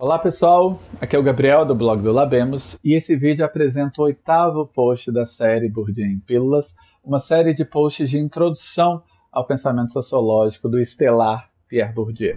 Olá pessoal, aqui é o Gabriel do blog do Labemos e esse vídeo apresenta o oitavo post da série Bourdieu em Pílulas, uma série de posts de introdução ao pensamento sociológico do estelar Pierre Bourdieu.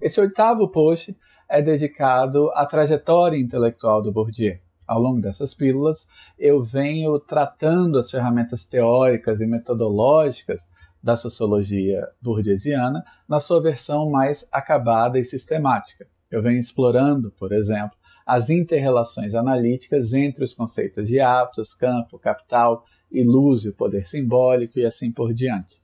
Esse oitavo post é dedicado à trajetória intelectual do Bourdieu. Ao longo dessas pílulas, eu venho tratando as ferramentas teóricas e metodológicas da sociologia bourdieusiana na sua versão mais acabada e sistemática. Eu venho explorando, por exemplo, as interrelações analíticas entre os conceitos de hábitos, campo, capital, ilúzio, poder simbólico e assim por diante.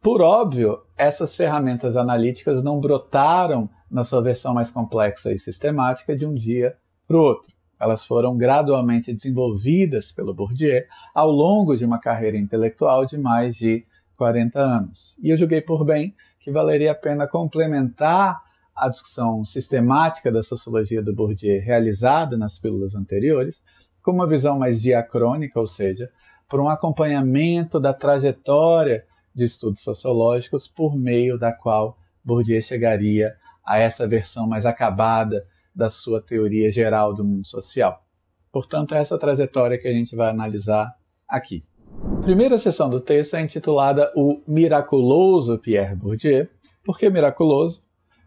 Por óbvio, essas ferramentas analíticas não brotaram na sua versão mais complexa e sistemática de um dia para o outro. Elas foram gradualmente desenvolvidas pelo Bourdieu ao longo de uma carreira intelectual de mais de 40 anos. E eu julguei por bem que valeria a pena complementar a discussão sistemática da sociologia do Bourdieu realizada nas pílulas anteriores, com uma visão mais diacrônica, ou seja, por um acompanhamento da trajetória de estudos sociológicos por meio da qual Bourdieu chegaria a essa versão mais acabada da sua teoria geral do mundo social. Portanto, é essa trajetória que a gente vai analisar aqui. A primeira sessão do texto é intitulada O Miraculoso Pierre Bourdieu. Por que miraculoso?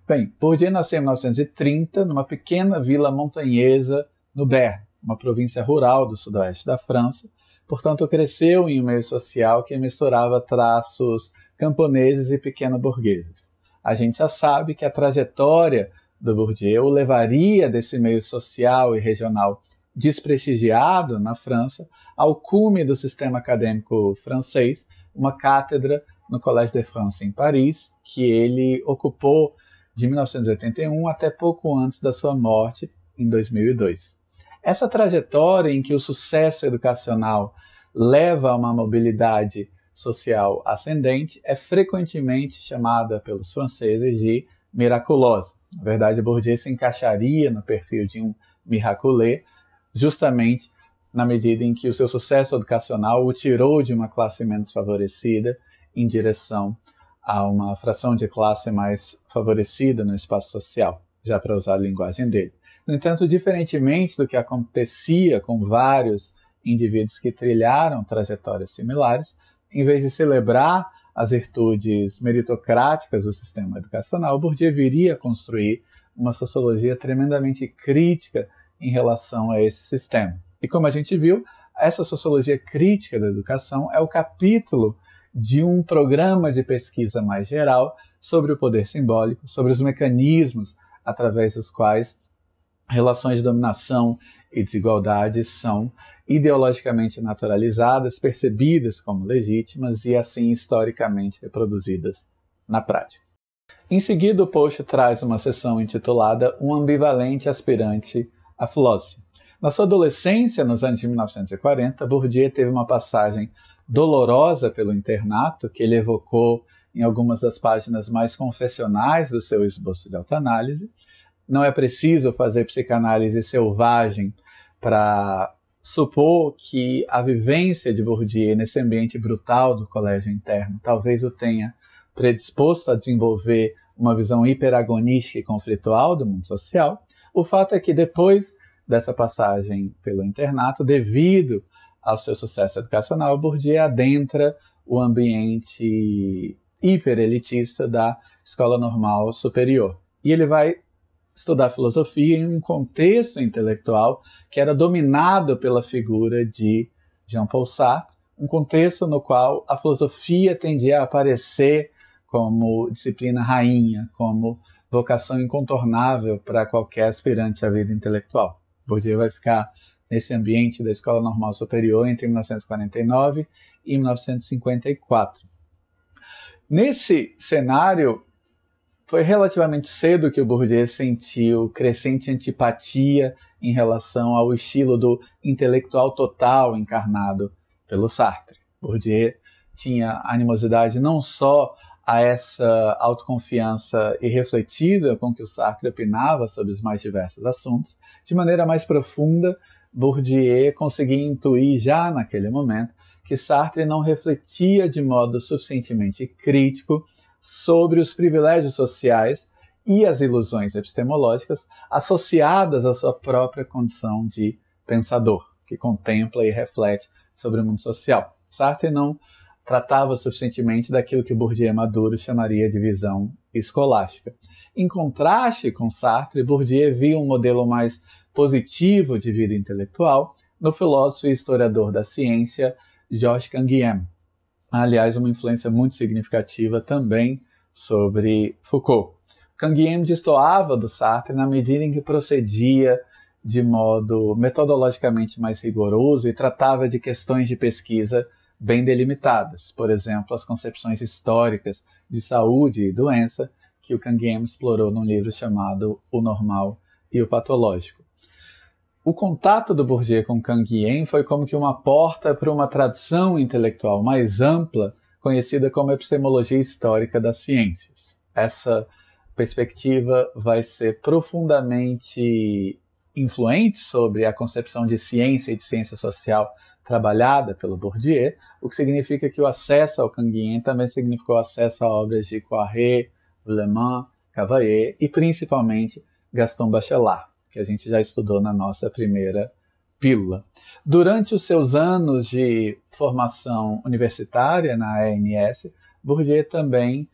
Bem, Bourdieu nasceu em 1930 numa pequena vila montanhesa no Béarn, uma província rural do sudoeste da França. Portanto, cresceu em um meio social que misturava traços camponeses e pequeno-burgueses. A gente já sabe que a trajetória do Bourdieu o levaria desse meio social e regional desprestigiado na França ao cume do sistema acadêmico francês, uma cátedra no Collège de France em Paris, que ele ocupou de 1981 até pouco antes da sua morte, em 2002. Essa trajetória em que o sucesso educacional leva a uma mobilidade social ascendente é frequentemente chamada pelos franceses de miraculosa. Na verdade, Bourdieu se encaixaria no perfil de um miraculé, justamente na medida em que o seu sucesso educacional o tirou de uma classe menos favorecida em direção a uma fração de classe mais favorecida no espaço social, já para usar a linguagem dele. No entanto, diferentemente do que acontecia com vários indivíduos que trilharam trajetórias similares, em vez de celebrar as virtudes meritocráticas do sistema educacional, Bourdieu viria a construir uma sociologia tremendamente crítica em relação a esse sistema. E como a gente viu, essa sociologia crítica da educação é o capítulo de um programa de pesquisa mais geral sobre o poder simbólico, sobre os mecanismos através dos quais relações de dominação e desigualdade são ideologicamente naturalizadas, percebidas como legítimas e assim historicamente reproduzidas na prática. Em seguida, o post traz uma sessão intitulada Um ambivalente aspirante a filósofo. Na sua adolescência, nos anos de 1940, Bourdieu teve uma passagem dolorosa pelo internato, que ele evocou em algumas das páginas mais confessionais do seu esboço de autoanálise. Não é preciso fazer psicanálise selvagem para supor que a vivência de Bourdieu nesse ambiente brutal do colégio interno talvez o tenha predisposto a desenvolver uma visão hiperagonística e conflitual do mundo social. O fato é que depois dessa passagem pelo internato, devido ao seu sucesso educacional, Bourdieu adentra o ambiente hiperelitista da escola normal superior. E ele vai estudar filosofia em um contexto intelectual que era dominado pela figura de Jean-Paul Sartre, um contexto no qual a filosofia tendia a aparecer como disciplina rainha, como vocação incontornável para qualquer aspirante à vida intelectual. Bourdieu vai ficar nesse ambiente da Escola Normal Superior entre 1949 e 1954. Nesse cenário, foi relativamente cedo que o Bourdieu sentiu crescente antipatia em relação ao estilo do intelectual total encarnado pelo Sartre. Bourdieu tinha animosidade não só a essa autoconfiança irrefletida com que o Sartre opinava sobre os mais diversos assuntos, de maneira mais profunda, Bourdieu conseguia intuir já naquele momento que Sartre não refletia de modo suficientemente crítico sobre os privilégios sociais e as ilusões epistemológicas associadas à sua própria condição de pensador, que contempla e reflete sobre o mundo social. Sartre não tratava suficientemente daquilo que Bourdieu Maduro chamaria de visão escolástica. Em contraste com Sartre, Bourdieu via um modelo mais positivo de vida intelectual no filósofo e historiador da ciência Georges Canguilhem. Aliás, uma influência muito significativa também sobre Foucault. Canguilhem destoava do Sartre na medida em que procedia de modo metodologicamente mais rigoroso e tratava de questões de pesquisa bem delimitadas, por exemplo, as concepções históricas de saúde e doença que o Canguilhem explorou num livro chamado O Normal e o Patológico. O contato do Bourdieu com Canguilhem foi como que uma porta para uma tradição intelectual mais ampla, conhecida como epistemologia histórica das ciências. Essa perspectiva vai ser profundamente influente sobre a concepção de ciência e de ciência social trabalhada pelo Bourdieu, o que significa que o acesso ao Canguilhem também significou acesso a obras de Poiret, Le Mans, Cavalier e principalmente Gaston Bachelard, que a gente já estudou na nossa primeira pílula. Durante os seus anos de formação universitária na ANS, Bourdieu também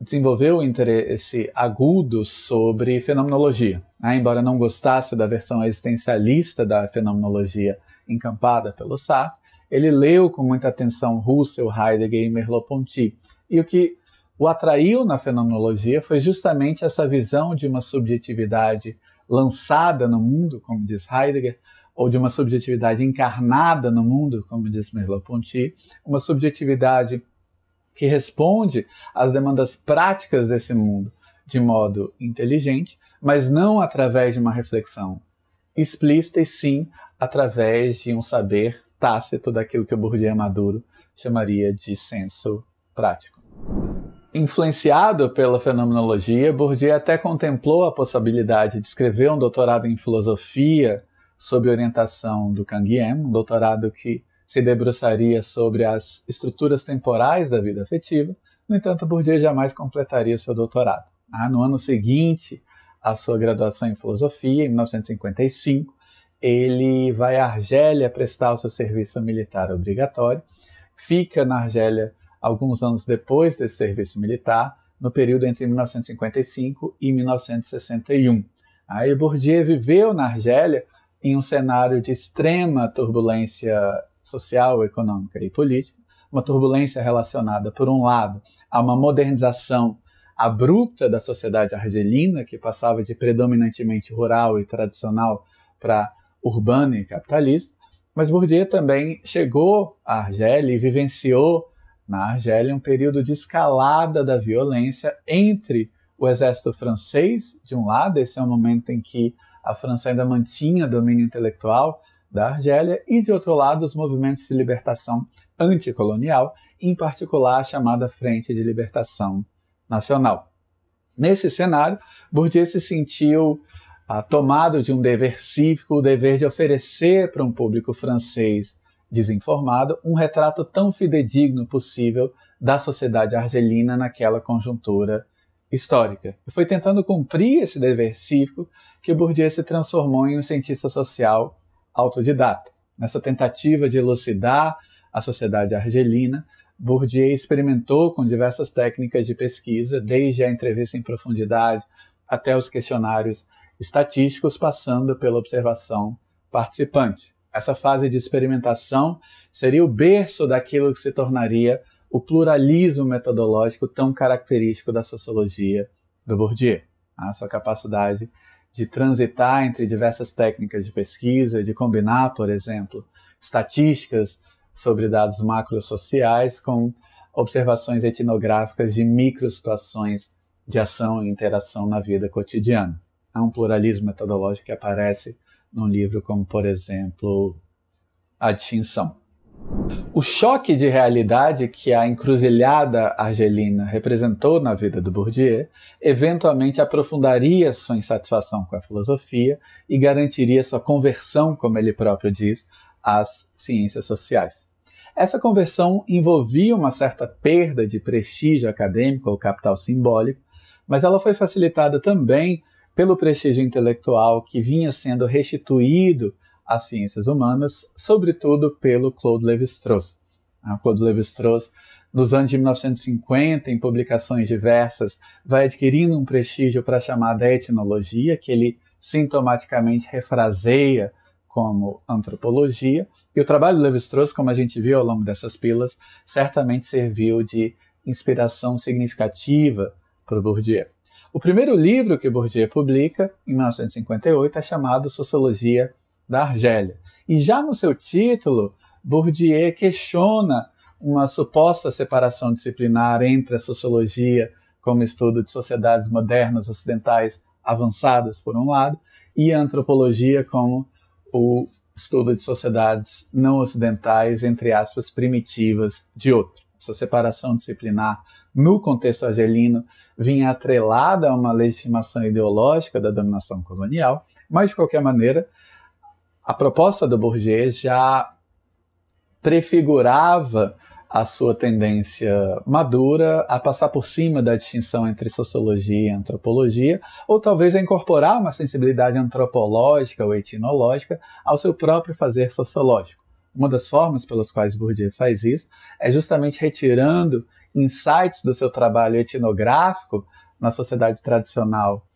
desenvolveu um interesse agudo sobre fenomenologia. Né? Embora não gostasse da versão existencialista da fenomenologia encampada pelo Sartre, ele leu com muita atenção Russell, Heidegger e Merleau-Ponty. E o que o atraiu na fenomenologia foi justamente essa visão de uma subjetividade lançada no mundo, como diz Heidegger, ou de uma subjetividade encarnada no mundo, como diz Merleau-Ponty, uma subjetividade que responde às demandas práticas desse mundo de modo inteligente, mas não através de uma reflexão explícita, e sim através de um saber tácito daquilo que o Bourdieu Maduro chamaria de senso prático. Influenciado pela fenomenologia, Bourdieu até contemplou a possibilidade de escrever um doutorado em filosofia sob orientação do Canguilhem, um doutorado que se debruçaria sobre as estruturas temporais da vida afetiva. No entanto, Bourdieu jamais completaria seu doutorado. Ah, no ano seguinte à sua graduação em filosofia, em 1955, ele vai à Argélia prestar o seu serviço militar obrigatório, fica na Argélia alguns anos depois desse serviço militar, no período entre 1955 e 1961. Aí Bourdieu viveu na Argélia em um cenário de extrema turbulência social, econômica e política, uma turbulência relacionada, por um lado, a uma modernização abrupta da sociedade argelina, que passava de predominantemente rural e tradicional para urbana e capitalista, mas Bourdieu também chegou à Argélia e vivenciou na Argélia um período de escalada da violência entre o exército francês, de um lado, esse é o momento em que a França ainda mantinha domínio intelectual da Argélia, e de outro lado, os movimentos de libertação anticolonial, em particular a chamada Frente de Libertação Nacional. Nesse cenário, Bourdieu se sentiu ah, tomado de um dever cívico, o dever de oferecer para um público francês desinformado um retrato tão fidedigno possível da sociedade argelina naquela conjuntura histórica. E foi tentando cumprir esse dever cívico que Bourdieu se transformou em um cientista social autodidata. Nessa tentativa de elucidar a sociedade argelina, Bourdieu experimentou com diversas técnicas de pesquisa, desde a entrevista em profundidade até os questionários estatísticos, passando pela observação participante. Essa fase de experimentação seria o berço daquilo que se tornaria o pluralismo metodológico tão característico da sociologia do Bourdieu. A sua capacidade de transitar entre diversas técnicas de pesquisa, de combinar, por exemplo, estatísticas sobre dados macrosociais com observações etnográficas de microsituações de ação e interação na vida cotidiana. Há um pluralismo metodológico que aparece num livro como, por exemplo, A Distinção. O choque de realidade que a encruzilhada argelina representou na vida do Bourdieu eventualmente aprofundaria sua insatisfação com a filosofia e garantiria sua conversão, como ele próprio diz, às ciências sociais. Essa conversão envolvia uma certa perda de prestígio acadêmico ou capital simbólico, mas ela foi facilitada também pelo prestígio intelectual que vinha sendo restituído às ciências humanas, sobretudo pelo Claude Lévi-Strauss. O Claude Lévi-Strauss, nos anos de 1950, em publicações diversas, vai adquirindo um prestígio para a chamada etnologia, que ele sintomaticamente refraseia como antropologia. E o trabalho do Lévi-Strauss, como a gente viu ao longo dessas pilas, certamente serviu de inspiração significativa para o Bourdieu. O primeiro livro que Bourdieu publica, em 1958, é chamado Sociologia da Argélia. E já no seu título, Bourdieu questiona uma suposta separação disciplinar entre a sociologia como estudo de sociedades modernas ocidentais avançadas, por um lado, e a antropologia como o estudo de sociedades não ocidentais, entre aspas, primitivas, de outro. Essa separação disciplinar no contexto argelino vinha atrelada a uma legitimação ideológica da dominação colonial, mas de qualquer maneira, a proposta do Bourdieu já prefigurava a sua tendência madura a passar por cima da distinção entre sociologia e antropologia, ou talvez a incorporar uma sensibilidade antropológica ou etnológica ao seu próprio fazer sociológico. Uma das formas pelas quais Bourdieu faz isso é justamente retirando insights do seu trabalho etnográfico na sociedade tradicional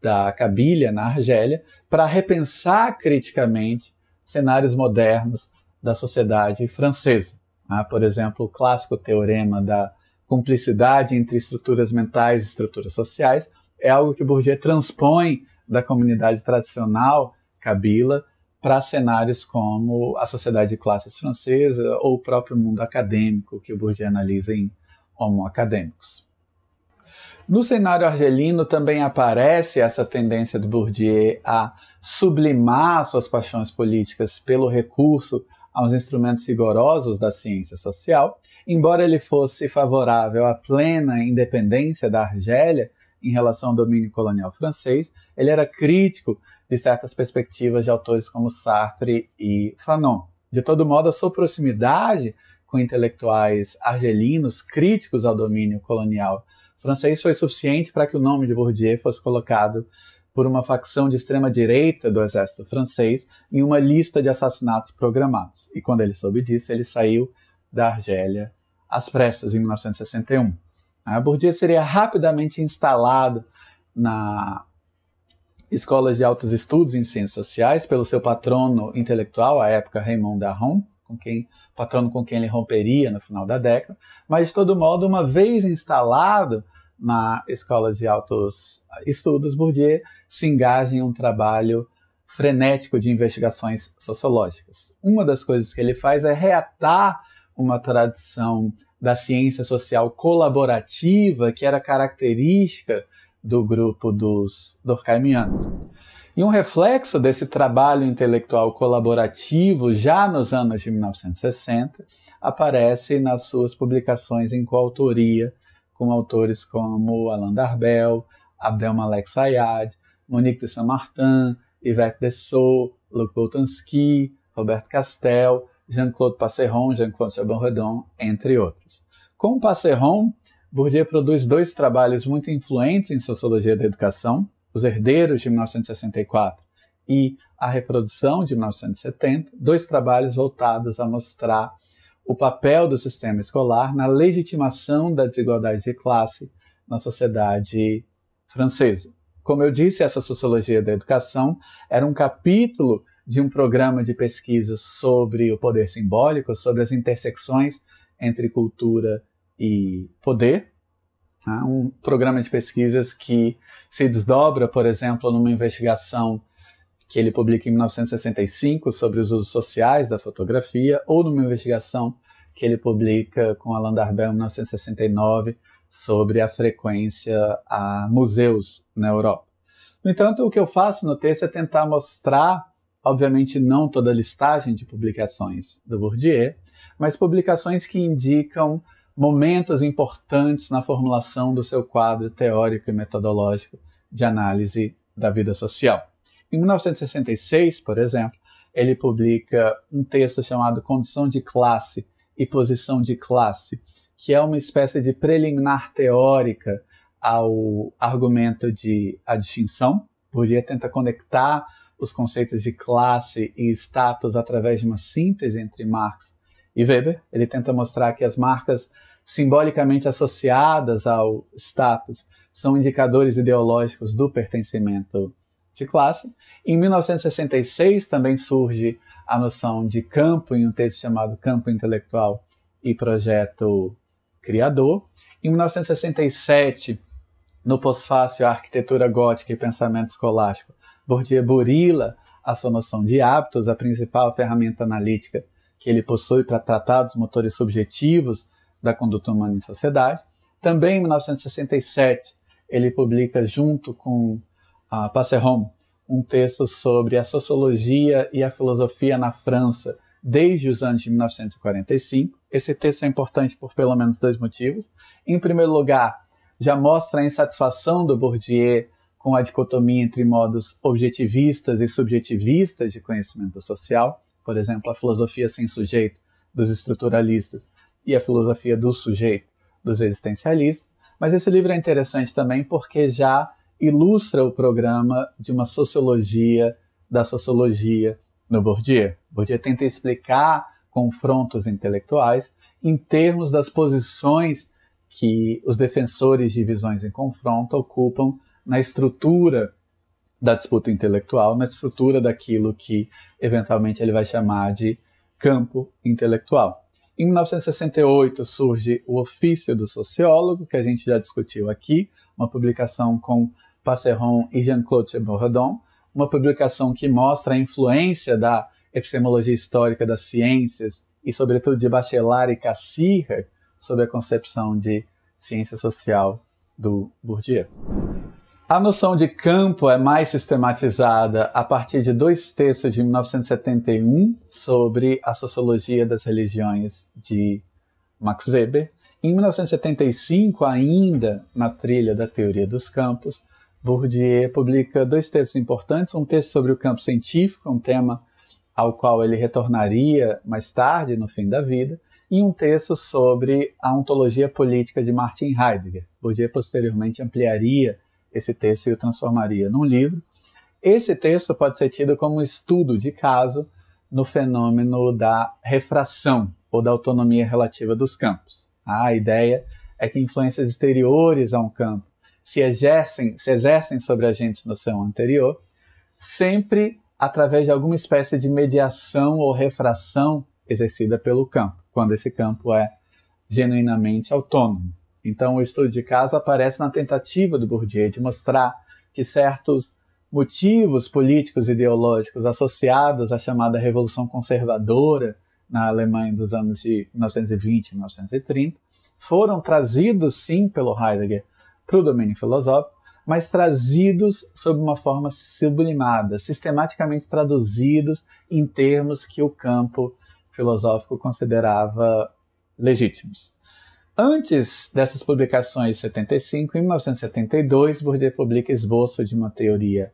da Cabilha, na Argélia, para repensar criticamente cenários modernos da sociedade francesa. Ah, por exemplo, o clássico teorema da cumplicidade entre estruturas mentais e estruturas sociais é algo que Bourdieu transpõe da comunidade tradicional Kabila para cenários como a sociedade de classes francesa ou o próprio mundo acadêmico que o Bourdieu analisa em Homo Acadêmicos. No cenário argelino também aparece essa tendência de Bourdieu a sublimar suas paixões políticas pelo recurso aos instrumentos rigorosos da ciência social, embora ele fosse favorável à plena independência da Argélia em relação ao domínio colonial francês, ele era crítico de certas perspectivas de autores como Sartre e Fanon. De todo modo, a sua proximidade com intelectuais argelinos críticos ao domínio colonial francês foi suficiente para que o nome de Bourdieu fosse colocado por uma facção de extrema direita do exército francês em uma lista de assassinatos programados. E quando ele soube disso, ele saiu da Argélia às pressas em 1961. A Bourdieu seria rapidamente instalado na Escola de Altos Estudos em Ciências Sociais pelo seu patrono intelectual, à época Raymond Daron, com quem patrono com quem ele romperia no final da década, mas de todo modo, uma vez instalado na Escola de Altos Estudos, Bourdieu se engaja em um trabalho frenético de investigações sociológicas. Uma das coisas que ele faz é reatar uma tradição da ciência social colaborativa que era característica do grupo dos Durkheimianos. E um reflexo desse trabalho intelectual colaborativo, já nos anos de 1960, aparece nas suas publicações em coautoria com autores como Alain Darbel, Abdelmalek Sayad, Monique de Saint-Martin, Yvette Dessau, Luc Boltanski, Roberto Castel, Jean-Claude Passeron, Jean-Claude Chaban-Redon, entre outros. Com Passeron, Bourdieu produz dois trabalhos muito influentes em sociologia da educação, Os Herdeiros, de 1964, e A Reprodução, de 1970, dois trabalhos voltados a mostrar o papel do sistema escolar na legitimação da desigualdade de classe na sociedade francesa. Como eu disse, essa sociologia da educação era um capítulo de um programa de pesquisa sobre o poder simbólico, sobre as intersecções entre cultura e poder. Né? Um programa de pesquisas que se desdobra, por exemplo, numa investigação que ele publica em 1965 sobre os usos sociais da fotografia, ou numa investigação que ele publica com Alain Darbel em 1969 sobre a frequência a museus na Europa. No entanto, o que eu faço no texto é tentar mostrar, obviamente não toda a listagem de publicações do Bourdieu, mas publicações que indicam momentos importantes na formulação do seu quadro teórico e metodológico de análise da vida social. Em 1966, por exemplo, ele publica um texto chamado Condição de Classe e Posição de Classe, que é uma espécie de preliminar teórica ao argumento de a distinção. Bourdieu tenta conectar os conceitos de classe e status através de uma síntese entre Marx e Weber. Ele tenta mostrar que as marcas simbolicamente associadas ao status são indicadores ideológicos do pertencimento de classe. Em 1966 também surge a noção de campo em um texto chamado Campo Intelectual e Projeto Criador. Em 1967, no pós-fácil Arquitetura Gótica e Pensamento Escolástico, Bourdieu burila a sua noção de hábitos, a principal ferramenta analítica que ele possui para tratar dos motores subjetivos da conduta humana em sociedade. Também em 1967, ele publica, junto com uh, Passeron, um texto sobre a sociologia e a filosofia na França desde os anos de 1945. Esse texto é importante por pelo menos dois motivos. Em primeiro lugar, já mostra a insatisfação do Bourdieu com a dicotomia entre modos objetivistas e subjetivistas de conhecimento social, por exemplo, a filosofia sem sujeito dos estruturalistas e a filosofia do sujeito dos existencialistas. Mas esse livro é interessante também porque já ilustra o programa de uma sociologia da sociologia no Bourdieu. Bourdieu tenta explicar confrontos intelectuais em termos das posições que os defensores de visões em confronto ocupam na estrutura da disputa intelectual, na estrutura daquilo que eventualmente ele vai chamar de campo intelectual. Em 1968 surge o Ofício do Sociólogo, que a gente já discutiu aqui, uma publicação com Passeron e Jean-Claude Bourdon, uma publicação que mostra a influência da epistemologia histórica das ciências e, sobretudo, de Bachelard e Cassirer sobre a concepção de ciência social do Bourdieu. A noção de campo é mais sistematizada a partir de dois textos de 1971 sobre a sociologia das religiões de Max Weber. Em 1975, ainda na trilha da teoria dos campos, Bourdieu publica dois textos importantes, um texto sobre o campo científico, um tema ao qual ele retornaria mais tarde, no fim da vida, e um texto sobre a ontologia política de Martin Heidegger. Bourdieu posteriormente ampliaria esse texto e o transformaria num livro. Esse texto pode ser tido como um estudo de caso no fenômeno da refração ou da autonomia relativa dos campos. A ideia é que influências exteriores a um campo se exercem, se exercem sobre agentes no seu anterior, sempre através de alguma espécie de mediação ou refração exercida pelo campo, quando esse campo é genuinamente autônomo. Então, o estudo de caso aparece na tentativa do Bourdieu de mostrar que certos motivos políticos e ideológicos associados à chamada Revolução Conservadora na Alemanha dos anos de 1920 e 1930 foram trazidos, sim, pelo Heidegger para o domínio filosófico, mas trazidos sob uma forma sublimada, sistematicamente traduzidos em termos que o campo filosófico considerava legítimos. Antes dessas publicações de 75, em 1972, Bourdieu publica Esboço de uma Teoria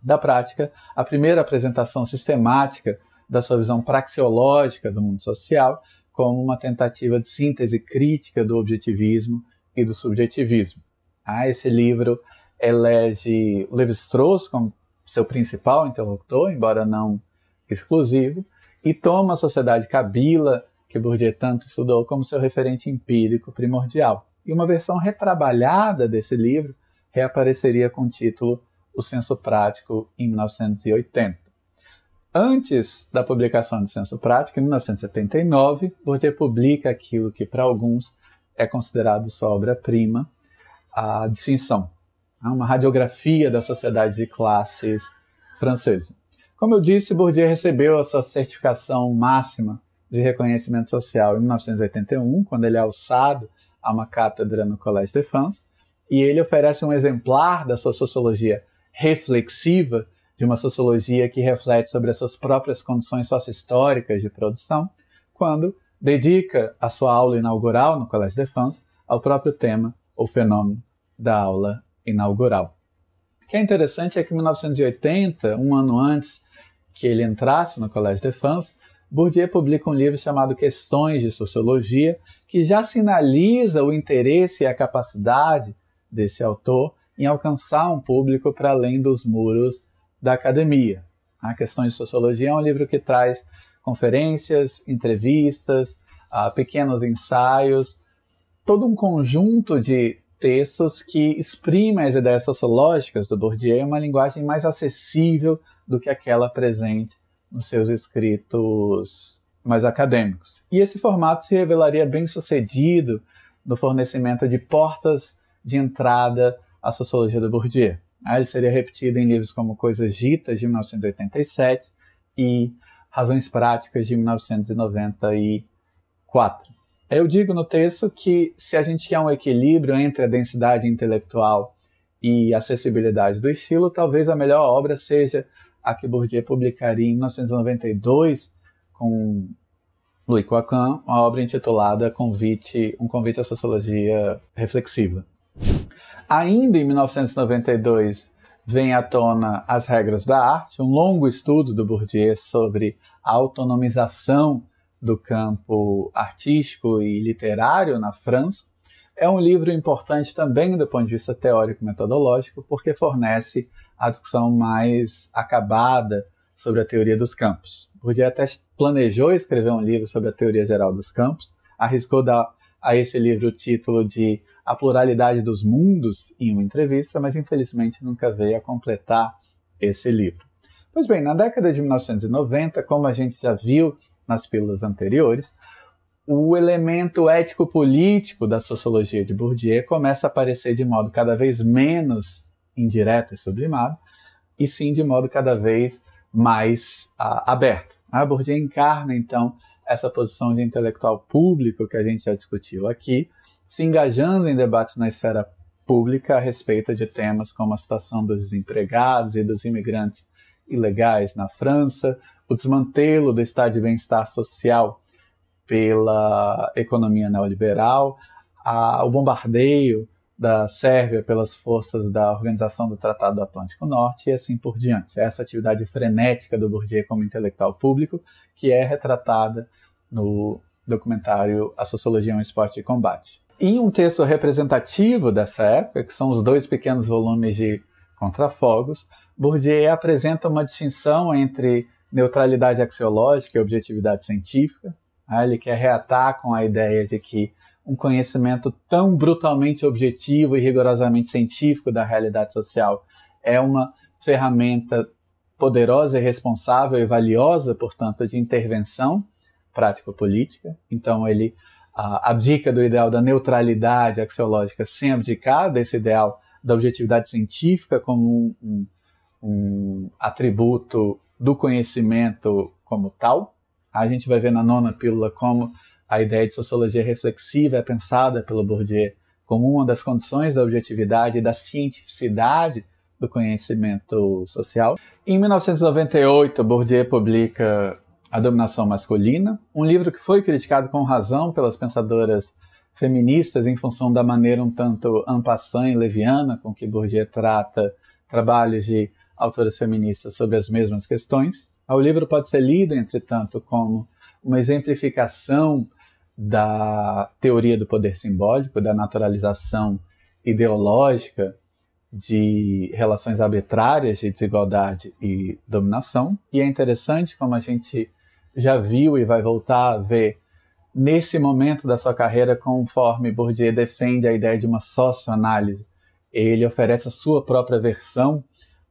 da Prática, a primeira apresentação sistemática da sua visão praxeológica do mundo social, como uma tentativa de síntese crítica do objetivismo e do subjetivismo. Ah, esse livro elege Levi-Strauss como seu principal interlocutor, embora não exclusivo, e toma a sociedade Kabila, que Bourdieu tanto estudou, como seu referente empírico primordial. E uma versão retrabalhada desse livro reapareceria com o título O Senso Prático em 1980. Antes da publicação do Senso Prático, em 1979, Bourdieu publica aquilo que para alguns é considerado sua obra-prima, a distinção, uma radiografia da sociedade de classes francesa. Como eu disse, Bourdieu recebeu a sua certificação máxima de reconhecimento social em 1981, quando ele é alçado a uma cátedra no Collège de France, e ele oferece um exemplar da sua sociologia reflexiva, de uma sociologia que reflete sobre as suas próprias condições sócio-históricas de produção, quando dedica a sua aula inaugural no Collège de France ao próprio tema o fenômeno da aula inaugural. O que é interessante é que em 1980, um ano antes que ele entrasse no Collège de France, Bourdieu publica um livro chamado Questões de Sociologia, que já sinaliza o interesse e a capacidade desse autor em alcançar um público para além dos muros da academia. A Questões de Sociologia é um livro que traz conferências, entrevistas, uh, pequenos ensaios, todo um conjunto de textos que exprimem as ideias sociológicas do Bourdieu em uma linguagem mais acessível do que aquela presente nos seus escritos mais acadêmicos. E esse formato se revelaria bem sucedido no fornecimento de portas de entrada à sociologia do Bourdieu. Ele seria repetido em livros como Coisas Ditas, de 1987, e Razões Práticas, de 1994. Eu digo no texto que se a gente quer um equilíbrio entre a densidade intelectual e acessibilidade do estilo, talvez a melhor obra seja a que Bourdieu publicaria em 1992 com Louis Quacan, uma obra intitulada Convite, Um Convite à Sociologia Reflexiva. Ainda em 1992 vem à tona As Regras da Arte, um longo estudo do Bourdieu sobre a autonomização do campo artístico e literário na França. É um livro importante também do ponto de vista teórico-metodológico, porque fornece a discussão mais acabada sobre a teoria dos campos. Bourdieu até planejou escrever um livro sobre a teoria geral dos campos, arriscou dar a esse livro o título de A Pluralidade dos Mundos em uma entrevista, mas infelizmente nunca veio a completar esse livro. Pois bem, na década de 1990, como a gente já viu nas pílulas anteriores, o elemento ético-político da sociologia de Bourdieu começa a aparecer de modo cada vez menos indireto e sublimado, e sim de modo cada vez mais uh, aberto. A Bourdieu encarna, então, essa posição de intelectual público que a gente já discutiu aqui, se engajando em debates na esfera pública a respeito de temas como a situação dos desempregados e dos imigrantes ilegais na França, o desmantelo do estado de bem-estar social pela economia neoliberal, a, o bombardeio da Sérvia pelas forças da Organização do Tratado do Atlântico Norte e assim por diante. Essa atividade frenética do Bourdieu como intelectual público que é retratada no documentário A Sociologia é um Esporte de Combate. Em um texto representativo dessa época, que são os dois pequenos volumes de Contrafogos, Bourdieu apresenta uma distinção entre neutralidade axiológica e objetividade científica. Né? Ele quer reatar com a ideia de que um conhecimento tão brutalmente objetivo e rigorosamente científico da realidade social é uma ferramenta poderosa e responsável e valiosa, portanto, de intervenção prático-política. Então, ele uh, abdica do ideal da neutralidade axiológica sem abdicar desse ideal da objetividade científica como um, um, atributo do conhecimento como tal. A gente vai ver na nona pílula como a ideia de sociologia reflexiva é pensada pelo Bourdieu como uma das condições da objetividade e da cientificidade do conhecimento social. Em 1998, Bourdieu publica A Dominação Masculina, um livro que foi criticado com razão pelas pensadoras feministas em função da maneira um tanto ampassã e leviana com que Bourdieu trata trabalhos de autoras feministas sobre as mesmas questões. O livro pode ser lido, entretanto, como uma exemplificação da teoria do poder simbólico, da naturalização ideológica de relações arbitrárias de desigualdade e dominação. E é interessante como a gente já viu e vai voltar a ver nesse momento da sua carreira, conforme Bourdieu defende a ideia de uma socioanálise. Ele oferece a sua própria versão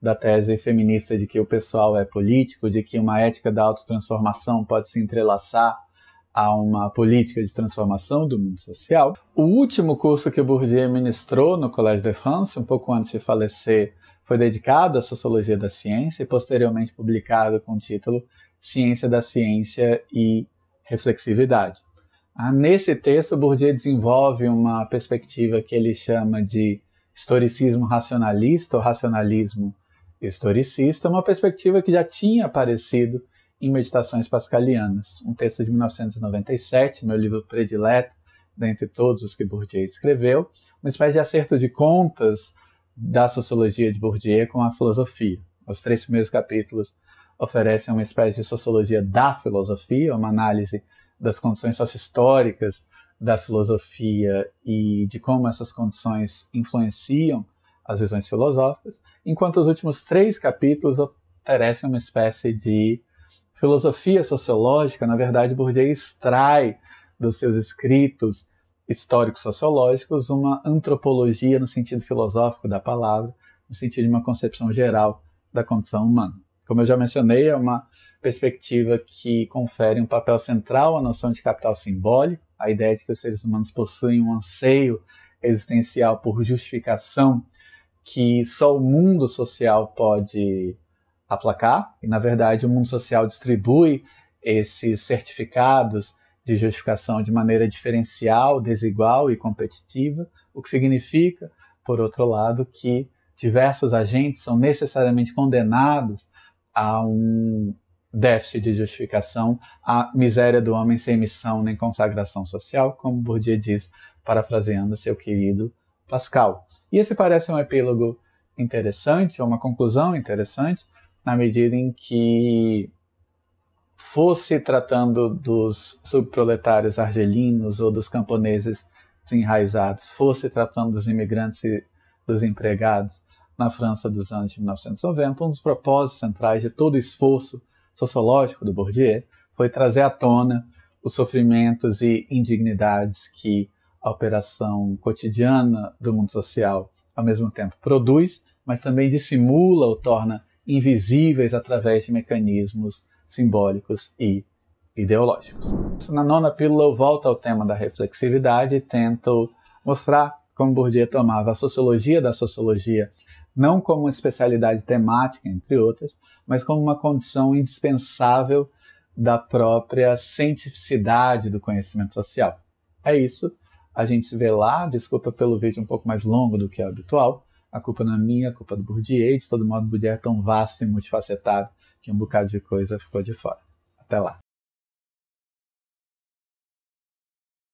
da tese feminista de que o pessoal é político, de que uma ética da autotransformação pode se entrelaçar a uma política de transformação do mundo social. O último curso que Bourdieu ministrou no Collège de France, um pouco antes de falecer, foi dedicado à sociologia da ciência e posteriormente publicado com o título Ciência da Ciência e Reflexividade. Ah, nesse texto, Bourdieu desenvolve uma perspectiva que ele chama de historicismo racionalista ou racionalismo historicista, uma perspectiva que já tinha aparecido em Meditações Pascalianas, um texto de 1997, meu livro predileto, dentre todos os que Bourdieu escreveu, uma espécie de acerto de contas da sociologia de Bourdieu com a filosofia. Os três primeiros capítulos oferecem uma espécie de sociologia da filosofia, uma análise das condições sociohistóricas da filosofia e de como essas condições influenciam as visões filosóficas, enquanto os últimos três capítulos oferecem uma espécie de filosofia sociológica. Na verdade, Bourdieu extrai dos seus escritos históricos sociológicos uma antropologia no sentido filosófico da palavra, no sentido de uma concepção geral da condição humana. Como eu já mencionei, é uma perspectiva que confere um papel central à noção de capital simbólico, a ideia de que os seres humanos possuem um anseio existencial por justificação que só o mundo social pode aplacar, e na verdade o mundo social distribui esses certificados de justificação de maneira diferencial, desigual e competitiva, o que significa, por outro lado, que diversos agentes são necessariamente condenados a um déficit de justificação, a miséria do homem sem missão nem consagração social, como Bourdieu diz, parafraseando seu querido Pascal. E esse parece um epílogo interessante, uma conclusão interessante, na medida em que fosse tratando dos subproletários argelinos ou dos camponeses desenraizados, fosse tratando dos imigrantes e dos empregados na França dos anos de 1990, um dos propósitos centrais de todo o esforço sociológico do Bourdieu foi trazer à tona os sofrimentos e indignidades que a operação cotidiana do mundo social ao mesmo tempo produz, mas também dissimula ou torna invisíveis através de mecanismos simbólicos e ideológicos. Na nona pílula eu volto ao tema da reflexividade e tento mostrar como Bourdieu tomava a sociologia da sociologia não como uma especialidade temática, entre outras, mas como uma condição indispensável da própria cientificidade do conhecimento social. É isso. A gente se vê lá. Desculpa pelo vídeo um pouco mais longo do que é habitual. A culpa não é minha, a culpa é do Bourdieu. De todo modo, o Bourdieu é tão vasto e multifacetado que um bocado de coisa ficou de fora. Até lá.